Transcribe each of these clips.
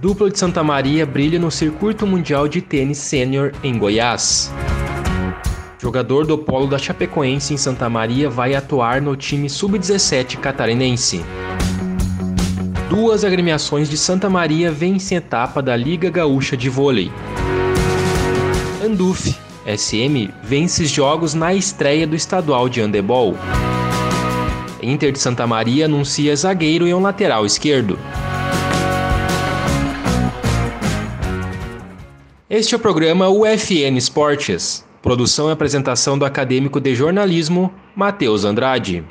Dupla de Santa Maria brilha no Circuito Mundial de Tênis Sênior em Goiás. Jogador do polo da Chapecoense em Santa Maria vai atuar no time sub-17 catarinense. Duas agremiações de Santa Maria vencem etapa da Liga Gaúcha de Vôlei. Anduf SM vence jogos na estreia do estadual de handebol. Inter de Santa Maria anuncia zagueiro e um lateral esquerdo. Este é o programa UFN Esportes. Produção e apresentação do acadêmico de jornalismo Matheus Andrade.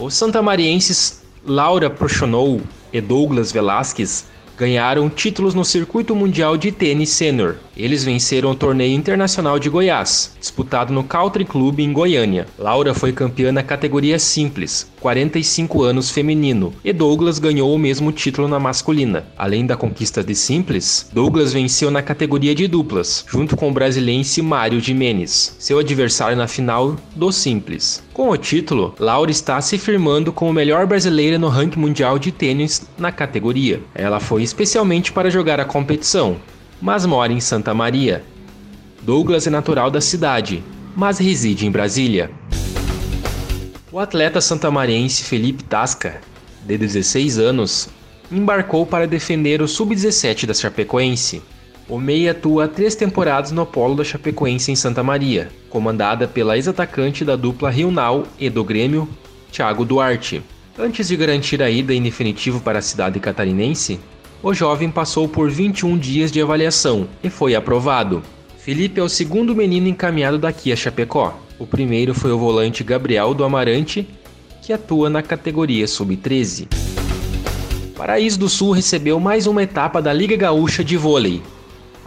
Os santamarienses Laura Prochonou e Douglas Velasquez ganharam títulos no Circuito Mundial de Tênis Sênior. Eles venceram o Torneio Internacional de Goiás, disputado no Country Club em Goiânia. Laura foi campeã na categoria simples, 45 anos feminino, e Douglas ganhou o mesmo título na masculina. Além da conquista de simples, Douglas venceu na categoria de duplas, junto com o brasilense Mário Jimenez, seu adversário na final do simples. Com o título, Laura está se firmando como melhor brasileira no ranking mundial de tênis na categoria. Ela foi especialmente para jogar a competição, mas mora em Santa Maria. Douglas é natural da cidade, mas reside em Brasília. O atleta santamariense Felipe Tasca, de 16 anos, embarcou para defender o sub-17 da Chapecoense. O Meia atua três temporadas no polo da Chapecoense em Santa Maria, comandada pela ex-atacante da dupla Rio Nau e do Grêmio, Thiago Duarte. Antes de garantir a ida em definitivo para a cidade catarinense, o jovem passou por 21 dias de avaliação e foi aprovado. Felipe é o segundo menino encaminhado daqui a Chapecó. O primeiro foi o volante Gabriel do Amarante, que atua na categoria sub-13. Paraíso do Sul recebeu mais uma etapa da Liga Gaúcha de Vôlei,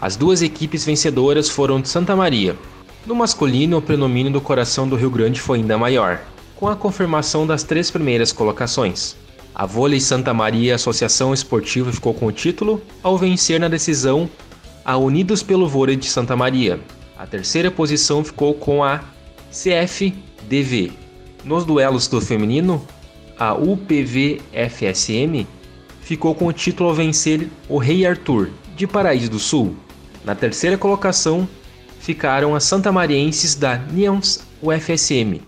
as duas equipes vencedoras foram de Santa Maria. No masculino, o predomínio do coração do Rio Grande foi ainda maior, com a confirmação das três primeiras colocações. A Vôlei Santa Maria Associação Esportiva ficou com o título ao vencer na decisão a Unidos pelo Vôlei de Santa Maria. A terceira posição ficou com a CFDV. Nos duelos do feminino, a UPV-FSM ficou com o título ao vencer o Rei Arthur, de Paraíso do Sul. Na terceira colocação ficaram as santamarienses da Neons UFSM.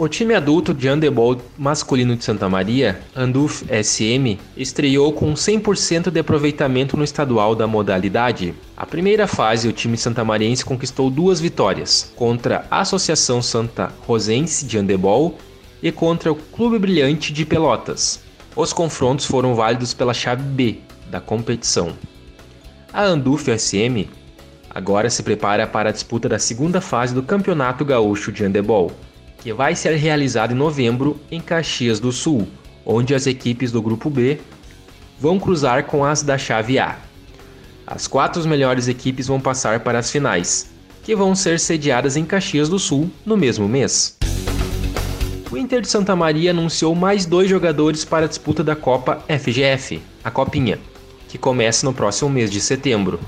O time adulto de handebol masculino de Santa Maria, Anduf SM, estreou com 100% de aproveitamento no estadual da modalidade. A primeira fase, o time santamariense conquistou duas vitórias, contra a Associação Santa Rosense de handebol e contra o Clube Brilhante de Pelotas. Os confrontos foram válidos pela chave B da competição. A Anduf SM agora se prepara para a disputa da segunda fase do Campeonato Gaúcho de Handebol, que vai ser realizado em novembro em Caxias do Sul, onde as equipes do Grupo B vão cruzar com as da chave A. As quatro melhores equipes vão passar para as finais, que vão ser sediadas em Caxias do Sul no mesmo mês. O Inter de Santa Maria anunciou mais dois jogadores para a disputa da Copa FGF, a Copinha, que começa no próximo mês de setembro.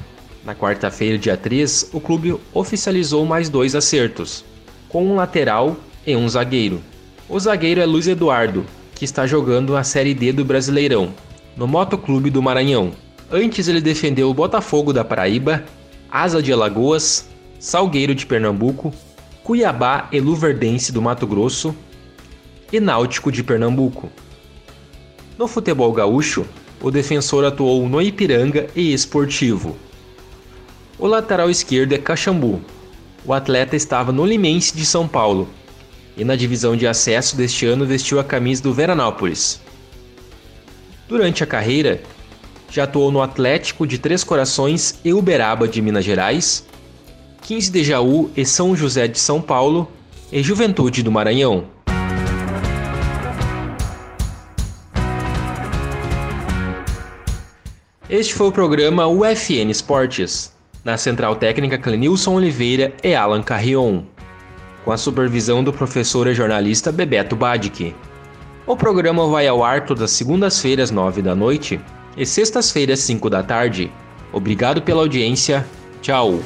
Na quarta-feira, dia 3, o clube oficializou mais dois acertos, com um lateral e um zagueiro. O zagueiro é Luiz Eduardo, que está jogando a Série D do Brasileirão, no Motoclube do Maranhão. Antes ele defendeu o Botafogo da Paraíba, Asa de Alagoas, Salgueiro de Pernambuco, Cuiabá e Luverdense do Mato Grosso e Náutico de Pernambuco. No futebol gaúcho, o defensor atuou no Ipiranga e Esportivo. O lateral esquerdo é Caxambu. O atleta estava no Limense de São Paulo e na divisão de acesso deste ano vestiu a camisa do Veranópolis. Durante a carreira, já atuou no Atlético de Três Corações e Uberaba de Minas Gerais, 15 de Jaú e São José de São Paulo e Juventude do Maranhão. Este foi o programa UFN Esportes, na Central Técnica Clenilson Oliveira e Alan Carrion com a supervisão do professor e jornalista Bebeto Badic. O programa vai ao ar todas segundas-feiras, nove da noite, e sextas-feiras, cinco da tarde. Obrigado pela audiência. Tchau.